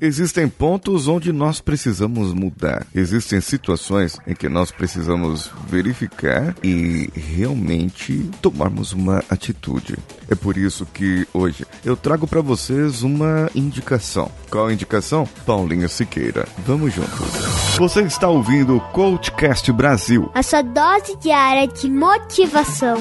Existem pontos onde nós precisamos mudar. Existem situações em que nós precisamos verificar e realmente tomarmos uma atitude. É por isso que hoje eu trago para vocês uma indicação. Qual a indicação? Paulinho Siqueira. Vamos juntos. Você está ouvindo o Coachcast Brasil. A sua dose diária de motivação.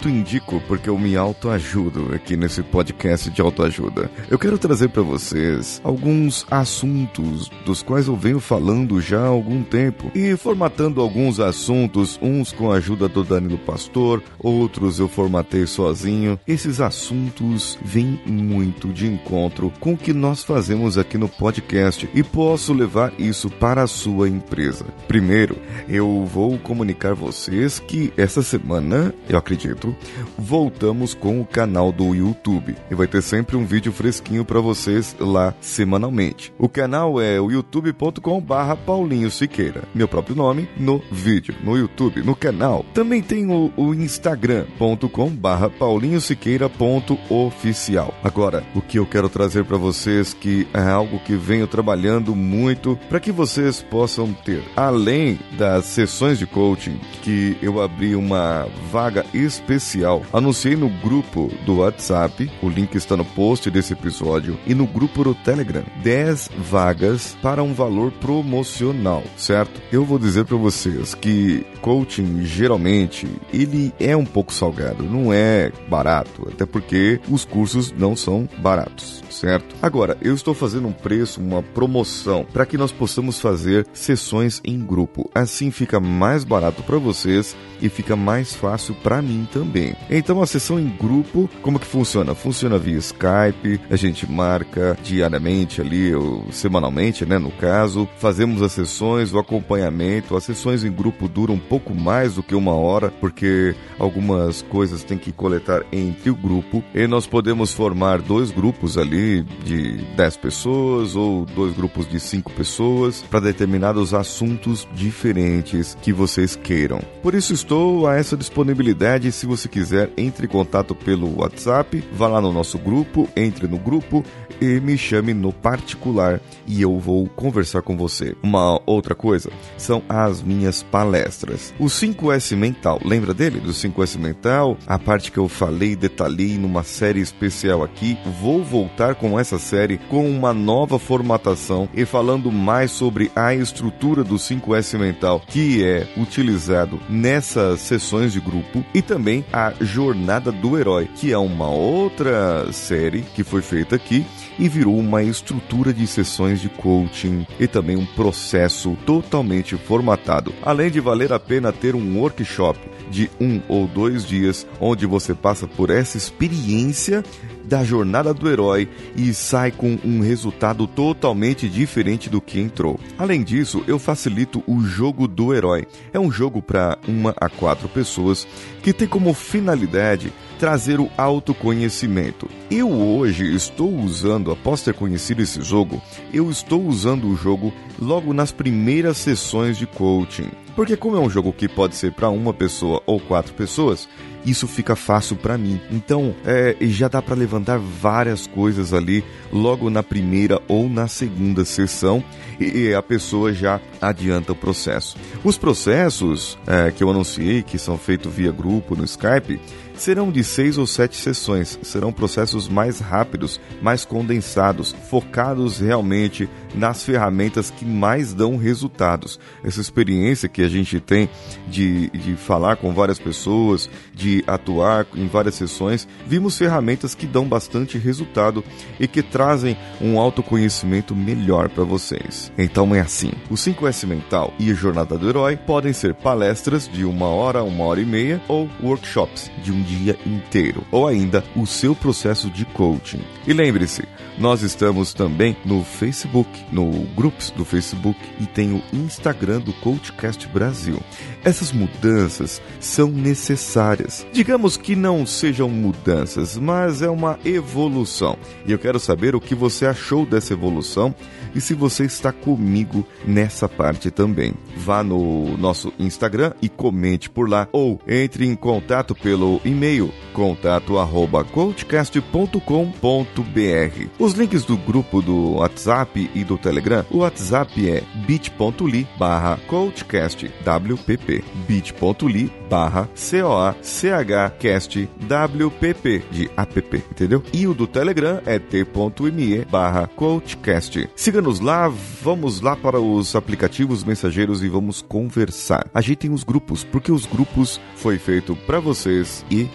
Auto-indico porque eu me auto-ajudo aqui nesse podcast de autoajuda. Eu quero trazer para vocês alguns assuntos dos quais eu venho falando já há algum tempo e formatando alguns assuntos, uns com a ajuda do Danilo Pastor, outros eu formatei sozinho. Esses assuntos vêm muito de encontro com o que nós fazemos aqui no podcast e posso levar isso para a sua empresa. Primeiro, eu vou comunicar vocês que essa semana, eu acredito voltamos com o canal do YouTube e vai ter sempre um vídeo fresquinho para vocês lá semanalmente. O canal é o youtube.com/barra Paulinho Siqueira, meu próprio nome no vídeo, no YouTube, no canal. Também tem o, o instagram.com/barra Paulinho Siqueira.oficial. Agora, o que eu quero trazer para vocês que é algo que venho trabalhando muito para que vocês possam ter, além das sessões de coaching que eu abri uma vaga específica especial. Anunciei no grupo do WhatsApp, o link está no post desse episódio, e no grupo do Telegram, 10 vagas para um valor promocional, certo? Eu vou dizer para vocês que coaching geralmente ele é um pouco salgado, não é barato, até porque os cursos não são baratos, certo? Agora, eu estou fazendo um preço, uma promoção para que nós possamos fazer sessões em grupo. Assim fica mais barato para vocês e fica mais fácil para mim também. Então a sessão em grupo, como que funciona? Funciona via Skype, a gente marca diariamente ali, ou semanalmente, né, no caso, fazemos as sessões, o acompanhamento, as sessões em grupo duram um pouco mais do que uma hora, porque algumas coisas tem que coletar entre o grupo, e nós podemos formar dois grupos ali de 10 pessoas ou dois grupos de 5 pessoas para determinados assuntos diferentes que vocês queiram. Por isso estou a essa disponibilidade. Se você quiser, entre em contato pelo WhatsApp, vá lá no nosso grupo, entre no grupo e me chame no particular e eu vou conversar com você. Uma outra coisa são as minhas palestras. O 5S Mental, lembra dele? Do 5S Mental? A parte que eu falei, detalhei numa série especial aqui. Vou voltar com essa série com uma nova formatação e falando mais sobre a estrutura do 5S Mental que é utilizado nessas sessões de grupo e também também a Jornada do Herói, que é uma outra série que foi feita aqui e virou uma estrutura de sessões de coaching e também um processo totalmente formatado. Além de valer a pena ter um workshop de um ou dois dias, onde você passa por essa experiência da jornada do herói e sai com um resultado totalmente diferente do que entrou. Além disso, eu facilito o jogo do herói. É um jogo para uma a quatro pessoas que tem como finalidade trazer o autoconhecimento. Eu hoje estou usando, após ter conhecido esse jogo, eu estou usando o jogo logo nas primeiras sessões de coaching. Porque como é um jogo que pode ser para uma pessoa ou quatro pessoas, isso fica fácil para mim. Então, é, já dá para levantar várias coisas ali logo na primeira ou na segunda sessão e a pessoa já adianta o processo. Os processos é, que eu anunciei, que são feitos via grupo no Skype, serão de seis ou sete sessões. Serão processos mais rápidos, mais condensados, focados realmente nas ferramentas que mais dão resultados. Essa experiência que a gente tem de, de falar com várias pessoas, de atuar em várias sessões, vimos ferramentas que dão bastante resultado e que trazem um autoconhecimento melhor para vocês. Então é assim: o 5S Mental e a Jornada do Herói podem ser palestras de uma hora, uma hora e meia ou workshops de um dia inteiro, ou ainda o seu processo de coaching. E lembre-se, nós estamos também no Facebook no Groups do Facebook e tem o Instagram do Coachcast Brasil. Essas mudanças são necessárias. Digamos que não sejam mudanças, mas é uma evolução. E eu quero saber o que você achou dessa evolução e se você está comigo nessa parte também. Vá no nosso Instagram e comente por lá ou entre em contato pelo e-mail contato@coachcast.com.br. Os links do grupo do WhatsApp e do Telegram. O WhatsApp é bit.ly barra coachcastwpp bit.ly barra C-O-A-C-H-Cast-W-P-P de app, entendeu? E o do Telegram é t.me barra coachcast. Siga-nos lá, vamos lá para os aplicativos mensageiros e vamos conversar. Ajeitem os grupos, porque os grupos foi feito para vocês e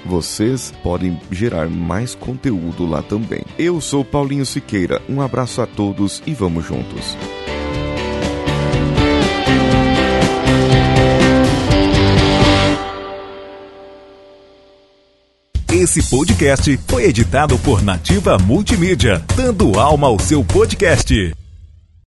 vocês podem gerar mais conteúdo lá também. Eu sou Paulinho Siqueira, um abraço a todos e vamos juntos. Esse podcast foi editado por Nativa Multimídia, dando alma ao seu podcast.